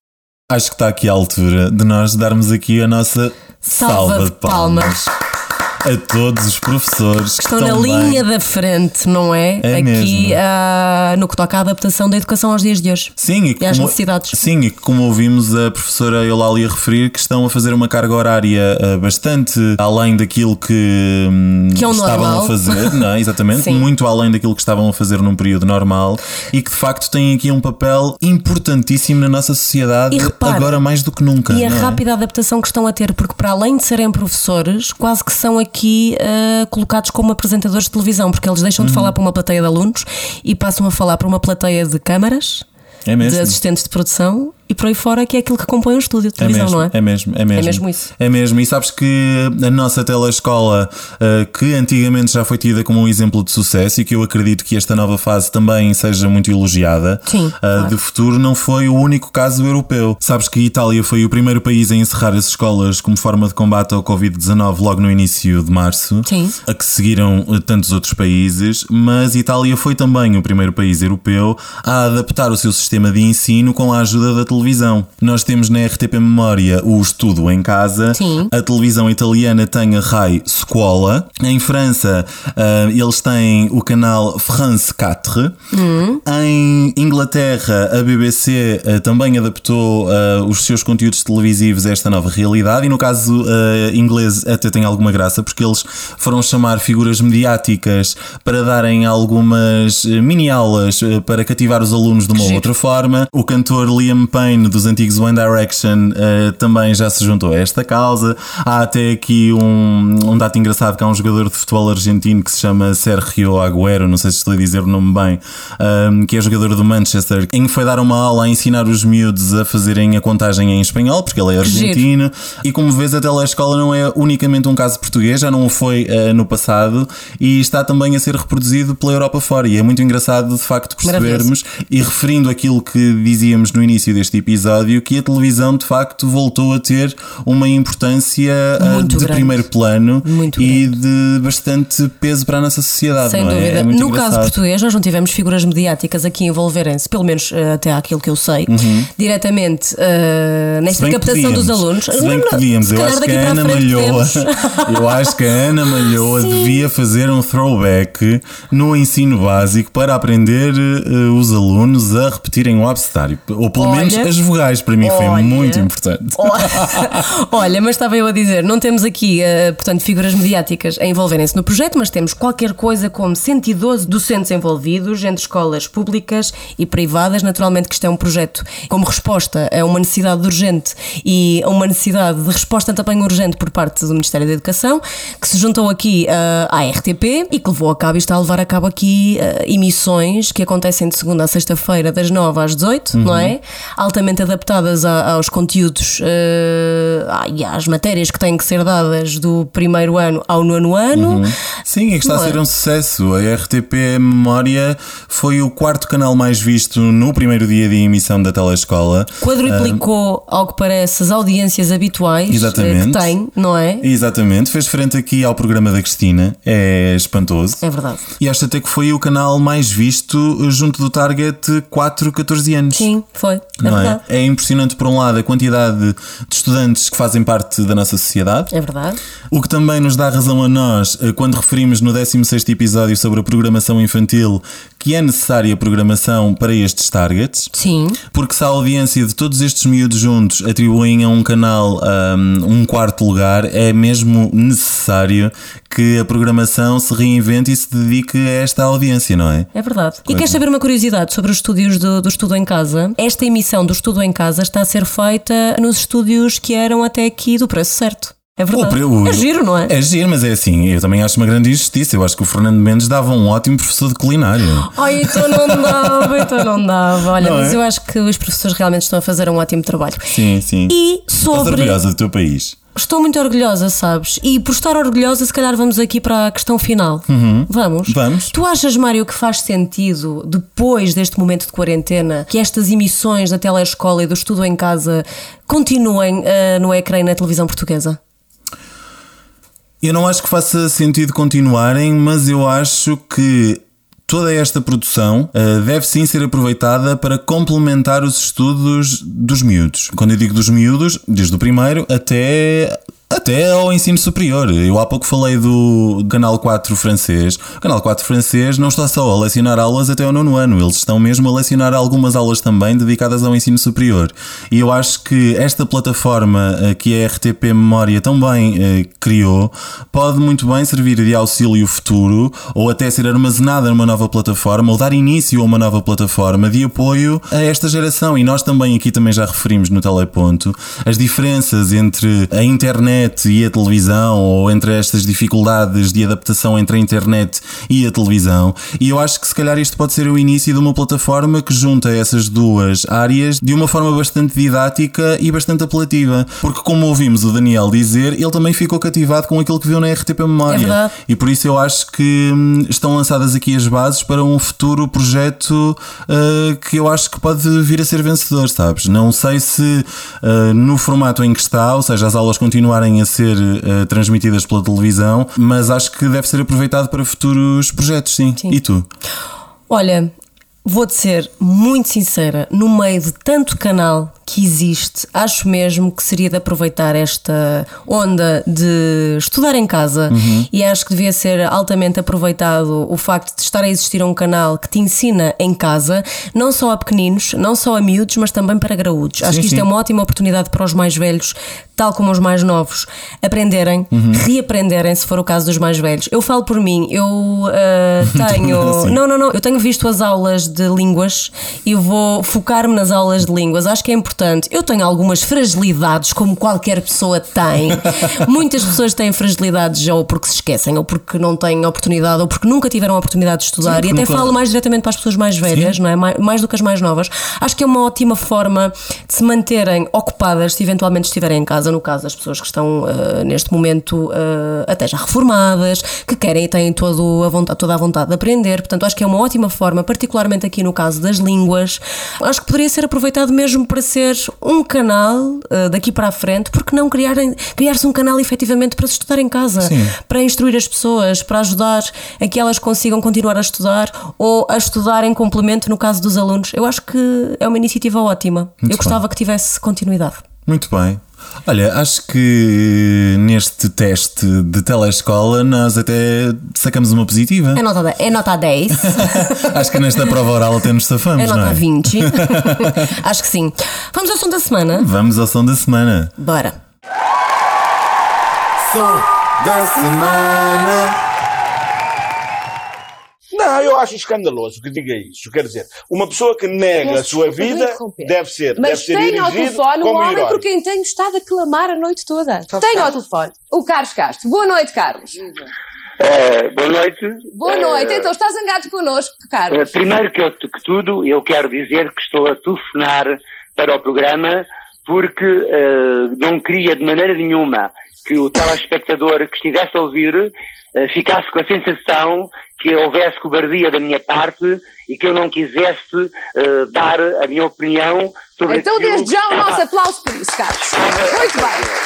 Acho que está aqui a altura de nós darmos aqui a nossa salva, salva de palmas. palmas a todos os professores que estão, na linha da frente, não é? é Aqui uh, no que toca à adaptação da educação aos dias de hoje. Sim, e, e às necessidades. Sim, e como ouvimos a professora Eulália referir, que estão a fazer uma carga horária uh, bastante além daquilo que, um, que é estavam normal. a fazer, não é? Exatamente, muito além daquilo que estavam a fazer num período normal e que de facto têm aqui um papel importantíssimo na nossa sociedade, repara, agora mais do que nunca. E a é? rápida adaptação que estão a ter, porque para além de serem professores, quase que são aqui aqui uh, colocados como apresentadores de televisão, porque eles deixam uhum. de falar para uma plateia de alunos e passam a falar para uma plateia de câmaras, é de assistentes de produção e por aí fora, que é aquilo que compõe um estúdio de televisão, é mesmo, não é? É mesmo, é mesmo. É mesmo isso. É mesmo. E sabes que a nossa telescola, uh, que antigamente já foi tida como um exemplo de sucesso e que eu acredito que esta nova fase também seja muito elogiada, Sim, claro. de futuro, não foi o único caso europeu. Sabes que a Itália foi o primeiro país a encerrar as escolas como forma de combate ao Covid-19 logo no início de março, Sim. a que seguiram uh, tantos outros países, mas Itália foi também o primeiro país europeu a adaptar o seu sistema de ensino com a ajuda da televisão. Nós temos na RTP Memória o Estudo em Casa, Sim. a televisão italiana tem a Rai Scuola, em França uh, eles têm o canal France 4, em Inglaterra a BBC uh, também adaptou uh, os seus conteúdos televisivos a esta nova realidade e no caso inglês até tem alguma graça porque eles foram chamar figuras mediáticas para darem algumas mini aulas para cativar os alunos de uma Giro. outra forma. O cantor Liam Payne dos antigos One Direction eh, também já se juntou a esta causa. Há até aqui um, um dado engraçado que há um jogador de futebol argentino que se chama Sergio Agüero, não sei se estou a dizer o nome bem, ahm, que é jogador do Manchester, em que foi dar uma aula a ensinar os miúdos a fazerem a contagem em espanhol, porque ele é argentino. E como vês, a telescola não é unicamente um caso português, já não o foi eh, no passado e está também a ser reproduzido pela Europa fora. E é muito engraçado de facto percebermos e referindo aquilo que dizíamos no início deste episódio, que a televisão de facto voltou a ter uma importância eh, Muito de grande. primeiro plano Muito e de bastante peso para a nossa sociedade. Sem não é? dúvida. É no caso engraçado. português, nós não tivemos figuras mediáticas aqui envolverem-se, pelo menos eh, até àquilo que eu sei, diretamente Uhum. Se nesta bem que captação dos podíamos. alunos. Se bem Não, que podíamos, eu acho que a Ana Malhoa, eu acho que a Ana Malhoa devia fazer um throwback no ensino básico para aprender eh, os alunos a repetirem o abecedário, ou pelo Olha. menos as vogais, para mim foi Olha. muito importante. Olha, mas estava eu a dizer, não temos aqui, eh, portanto, figuras mediáticas a envolverem-se no projeto, mas temos qualquer coisa como 112 docentes envolvidos entre escolas públicas e privadas. Naturalmente que isto é um projeto como resposta a uma necessidade urgente e a uma necessidade de resposta também urgente por parte do Ministério da Educação, que se juntou aqui eh, à RTP e que levou a cabo e está a levar a cabo aqui eh, emissões que acontecem de segunda a sexta-feira, das 9 às 18, não é? Altamente adaptadas a- aos conteúdos eh, ah, e às matérias que têm que ser dadas do primeiro ano ao nono ano. Sim, é que está Não a ser é? um sucesso. A RTP Memória foi o quarto canal mais visto no primeiro dia de emissão da telescola. Quadruplicou, ao que parece, as audiências habituais eh, Exatamente. que tem, não é? Exatamente, fez frente aqui ao programa da Cristina, é espantoso. É verdade. E acho até que foi o canal mais visto junto do target 4, 14 anos. Sim, foi. É Não é? é impressionante, por um lado, a quantidade de estudantes que fazem parte da nossa sociedade. É verdade. O que também nos dá razão a nós eh, quando referimos no 16 episódio sobre a programação infantil que é necessária programação para estes targets. Sim. Porque se a audiência de todos estes miúdos juntos atribuem a um canal um, um quarto lugar, é mesmo necessário que a programação se reinvente e se dedique a esta audiência, não é? É verdade. E queres saber uma curiosidade sobre os estúdios do, do Estudo em Casa? Esta emissão do Estudo em Casa está a ser feita nos estúdios que eram até aqui do preço certo. É verdade. O o- é giro, não é? É giro, mas é assim, eu também acho uma grande injustiça. Eu acho que o Fernando Mendes dava um ótimo professor de culinária. Ai, então não dava, então não dava. Olha, Não mas é? eu acho que os professores realmente estão a fazer um ótimo trabalho. Sim, sim. E Estás sobre. orgulhosa do teu país. Estou muito orgulhosa, sabes? E por estar orgulhosa, se calhar vamos aqui para a questão final. Vamos? Uhum. Vamos. Tu achas, Mário, que faz sentido, depois deste momento de quarentena, que estas emissões da telescola e do estudo em casa continuem eh, no ecrã e na televisão portuguesa? Eu não acho que faça sentido continuarem, mas eu acho que toda esta produção uh, deve sim ser aproveitada para complementar os estudos dos miúdos. Quando eu digo dos miúdos, desde o primeiro até. Até ao ensino superior. Eu há pouco falei do Canal 4 francês. O Canal 4 francês não está só a lecionar aulas até ao nono ano, eles estão mesmo a lecionar algumas aulas também dedicadas ao ensino superior. E eu acho que esta plataforma eh, que a RTP Memória também eh, criou pode muito bem servir de auxílio futuro ou até ser armazenada numa nova plataforma ou dar início a uma nova plataforma de apoio a esta geração. E nós também aqui também já referimos no Teleponto as diferenças entre a internet internet e a televisão, ou entre estas dificuldades de adaptação entre a internet e a televisão. E eu acho que se calhar isto pode ser o início de uma plataforma que junta essas duas áreas de uma forma bastante didática e bastante apelativa. Porque, como ouvimos o Daniel dizer, ele também ficou cativado com aquilo que viu na RTP Memória. É. E por isso eu acho que hum, estão lançadas aqui as bases para um futuro projeto uh, que eu acho que pode vir a ser vencedor, sabes? Não sei se uh, no formato em que está, ou seja, as aulas continuarem a ser uh, transmitidas pela televisão, mas acho que deve ser aproveitado para futuros projetos, sim. Sim. E tu? Olha, vou-te ser muito sincera, no meio de tanto canal que existe, acho mesmo que seria de aproveitar esta onda de estudar em casa e acho que devia ser altamente aproveitado o facto de estar a existir um canal que te ensina em casa, não só a pequeninos, não só a miúdos, mas também para graúdos. acho que isto sim. é uma ótima oportunidade para os mais velhos, tal como os mais novos, aprenderem, reaprenderem, se for o caso dos mais velhos. Eu falo por mim, eu ah, tenho. Sim. não, não, não. Eu tenho visto as aulas de línguas e vou focar-me nas aulas de línguas. Acho que é importante. Eu tenho algumas fragilidades, como qualquer pessoa tem. Muitas pessoas têm fragilidades ou porque se esquecem, ou porque não têm oportunidade, ou porque nunca tiveram a oportunidade de estudar. Sim, e até nunca- falo mais diretamente para as pessoas mais velhas, não é? Mais, mais do que as mais novas. Acho que é uma ótima forma de se manterem ocupadas se eventualmente estiverem em casa. No caso das pessoas que estão ah, neste momento ah, até já reformadas, que querem e têm todo a vontade, toda a vontade de aprender. Portanto, acho que é uma ótima forma, particularmente aqui no caso das línguas. Acho que poderia ser aproveitado mesmo para ser um canal ah, daqui para a frente, porque não criarem- criar-se um canal efetivamente para se estudar em casa, Sim. para instruir as pessoas, para ajudar a que elas consigam continuar a estudar ou a estudar em complemento no caso dos alunos. Eu acho que é uma iniciativa ótima. Muito Eu gostava que tivesse continuidade. Muito bem. Olha, acho que neste teste de telescola nós até sacamos uma positiva. É nota, é nota 10, Acho que nesta prova oral até nos safamos, é não nota é? 20. acho que sim. Vamos ao som da semana? Vamos ao som da semana. Bora. Som da semana. Não, eu acho escandaloso que diga isso. Quer dizer, uma pessoa que nega a sua vida deve ser, deve Mas ser tenho ao telefone um homem herói. por quem tenho estado a clamar a noite toda. Tenho ao telefone o Carlos Castro. Boa noite, Carlos. Eh, boa noite. Boa Eh, noite. Então, estás zangado connosco, Carlos? primeiro que, eu- que tudo, eu quero dizer que estou a telefonar para o programa porque eh, não queria de maneira nenhuma que o telespectador que estivesse a ouvir eh, ficasse com a sensação que houvesse cobardia da minha parte e que eu não quisesse eh, dar a minha opinião sobre Então, desde já, o nosso aplauso por isso, Carlos. Muito bem.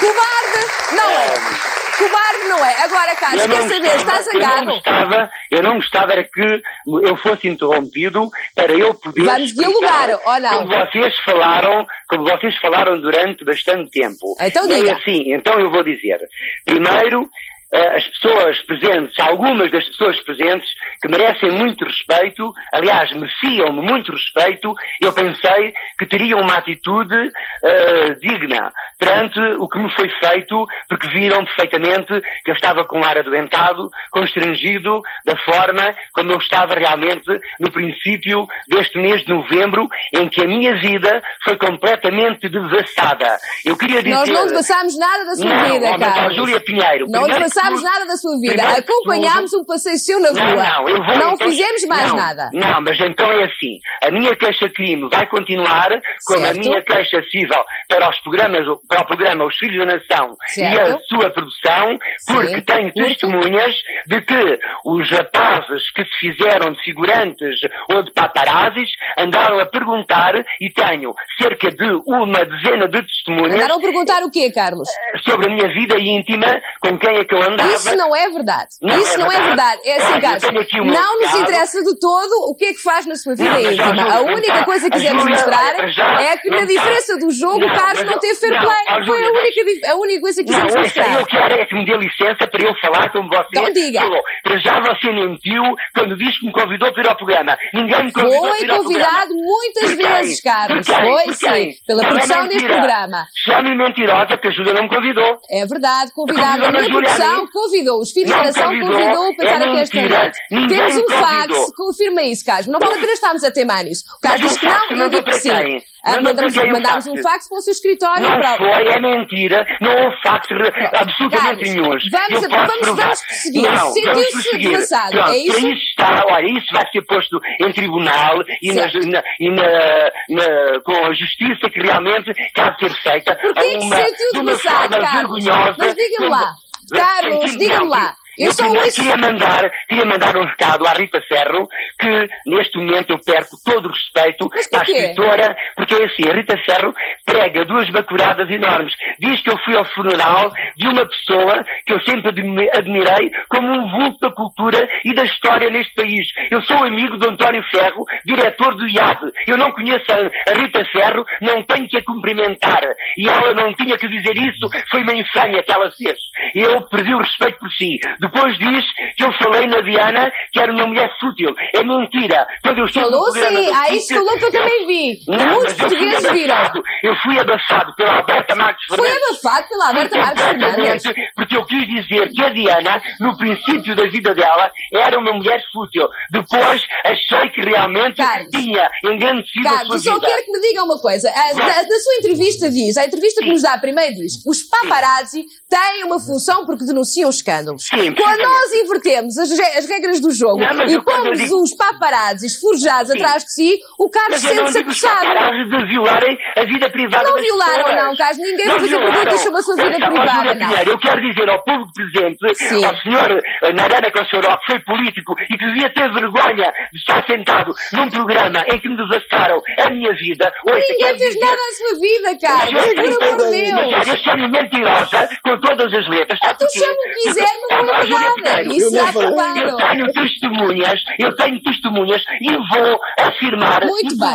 Cobarde não é. Cobarde não é. Agora, Carlos, quer saber? gostava- Estás Eu não zangado? gostava, eu não gostava era que eu fosse interrompido para eu poder. Vamos dialogar, ou não? Como vocês falaram, como vocês falaram durante bastante tempo. Então E diga. assim, então eu vou dizer. Primeiro, as pessoas presentes, algumas das pessoas presentes que merecem muito respeito, aliás, mereciam-me muito respeito, eu pensei que teriam uma atitude eh, digna perante o que me foi feito, porque viram perfeitamente que eu estava com um ar adoentado, constrangido da forma como eu estava realmente no princípio deste mês de novembro, em que a minha vida foi completamente devassada. Eu queria dizer... Nós não devassámos nada da sua Não, vida, Carlos. Júlia Pinheiro, Não primeiro que- nada da sua vida. primeiro Acompanhámos um passeio seu na não, rua. não, eu vou, Não então- fizemos mais não, nada. Não, mas então é assim. A minha queixa-crime vai continuar como a Certo. minha queixa civil para os programas, para o programa Os Filhos da Nação e a Certo. sua produção, porque Sim. tenho testemunhas de que os rapazes que se fizeram de figurantes ou de paparazzis andaram a perguntar e tenho cerca de uma dezena de testemunhas Andaram a perguntar o quê, Carlos? sobre a minha vida íntima, com quem é que eu andava. Isso não é verdade. Não Isso é não é verdade. verdade. É assim, Carlos. Não nos interessa de todo o que é que faz na sua vida Não, íntima. A única coisa que quisemos mostrar é que na diferença do jogo o Carlos não teve fair play. Foi a única, a única coisa que quisemos mostrar. eu quero é que me dê licença para eu falar como você Então diga. Para já você mentiu quando disse que me convidou para ir ao programa. Ninguém me convidou para Foi ir ao convidado muitas vezes, Carlos. Foi sim. Pela Não é produção deste programa. Chame mentirosa que a Júlia não me convidou. É verdade, convidada. A Convidou minha a Júlia a produção convidou. Os filhos de Não geração convidou. para É estar aqui esta noite. Temos um fax, confirma isso, Carlos. Não vale a pena estarmos a teimar nisso. O Carlos diz que não fax eu digo que sim. Ah, mandamos, mandámos fax? um fax para o seu escritório. Não para- foi, é mentira. Não houve re- absolutamente Carlos, nenhum. vamos a- vamos- vamos prosseguir. Sentiu-se ameaçado, Pronto, é isso? Isso está, olha, isso vai ser posto em tribunal e, nas- na, e na- na- com a justiça que realmente cabe ser feita. Porquê que uma, se sentiu ameaçado, Carlos? Mas diga-me lá. Carlos, diga-me lá. Eu Eu queria, queria mandar, queria mandar um recado à Rita Ferro que neste momento eu perco todo o respeito à escritora, porque é assim, a Rita Ferro prega duas bacuradas enormes. Diz que eu fui ao funeral de uma pessoa que eu sempre admi- admirei como um vulto da cultura e da história neste país. Eu sou amigo do António Ferro, diretor do IAD. Eu não conheço a, Rita Ferro, não tenho que a cumprimentar. E ela não tinha que dizer isso, foi uma infâmia que ela fez. Eu perdi o respeito por si. Depois diz que eu falei na Diana que era uma mulher fútil. É mentira. Quando eu estive Falou sim. da Ah, falou que eu também vi. não, Muitos fui portugueses viram. Eu fui abafado pela Alberta Marques Foi Fernandes. abafado pela Alberta Marques Fernandes. Porque eu quis dizer que a Diana, no princípio da vida dela, era uma mulher fútil. Depois achei que realmente Carlos. tinha engrandecido a sua Carlos, eu só vida. quero que me diga uma coisa. A, da, da sua entrevista diz, a entrevista que nos dá primeiro diz, os paparazzi têm uma função porque denunciam escândalos. Sim, Quando nós invertemos as, as regras do jogo Não, e pomos digo- os paparazzis forjados atrás de si, o Carlos sente-se os acusado. paparazzi de violarem a vida privada Não violaram, pessoas. não, Carlos. Ninguém Não violaram. perguntas sobre a sua vida Então, privada, não. Eu quero dizer ao público presente, Sim. ao senhor eh, Narana Consoró, que foi político e que devia ter vergonha de estar sentado num programa em que me devastaram a minha vida. Ouça, Ninguém fez dizer- nada à sua vida, Carlos. Por amor de Deus. eu chamo mentirosa com todas as letras. sabe Então porquê? chame o que quiser, não é verdade. Pinheiro, Isso será Eu provado. tenho testemunhas, eu tenho testemunhas e vou afirmar Muito bem,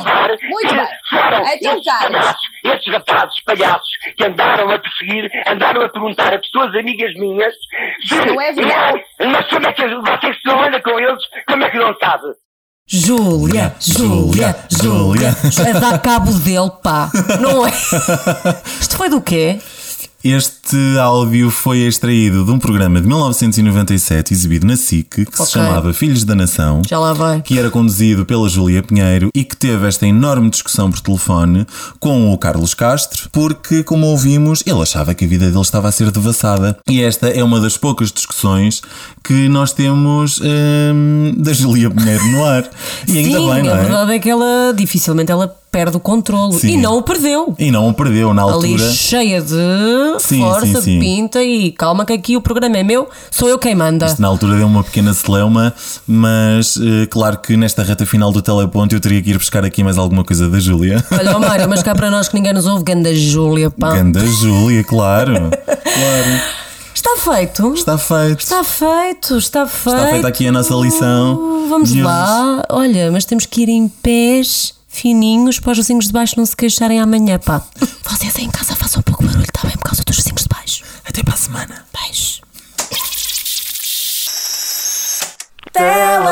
muito bem. foram Então, palhaços, estes rapazes palhaços que andaram a perseguir, andaram a perguntar a pessoas amigas minhas se Não é verdade. eu- mas como é que vocês se não anda com eles, como é que não sabe? Júlia, Júlia, Júlia. A dar cabo dele, pá. Não é? Isto foi do quê? Este áudio foi extraído de um programa de 1997 exibido na SIC que se Ok. chamava Filhos da Nação. Já lá vai. que era conduzido pela Júlia Pinheiro e que teve esta enorme discussão por telefone com o Carlos Castro, porque, como ouvimos, ele achava que a vida dele estava a ser devassada. E esta é uma das poucas discussões que nós temos hum, da Júlia Pinheiro no ar. E ainda Sim, bem, não a é? verdade é que ela dificilmente ela perde o controle. Sim. E não o perdeu. E não o perdeu na Ali altura. cheia de Sim, força, sim, de pinta e calma que aqui o programa é meu, sou eu quem manda. Isto na altura deu uma pequena celeuma, mas eh, claro que nesta reta final do teleponto eu teria que ir buscar aqui mais alguma coisa da Júlia. Olha, Mário, mas cá para nós que ninguém nos ouve, ganda Júlia, pá. Ganda Júlia, claro. claro. Está feito. Está feito. Está feito, está feito. Está feita aqui a nossa lição. Vamos de lá. Olha, mas temos que ir em pés fininhos para os vizinhos de baixo não se queixarem amanhã, pá. Vocês aí em casa façam um pouco barulho, está bem? Por causa dos vizinhos de baixo. Até para a semana. Beijo. Teleponto.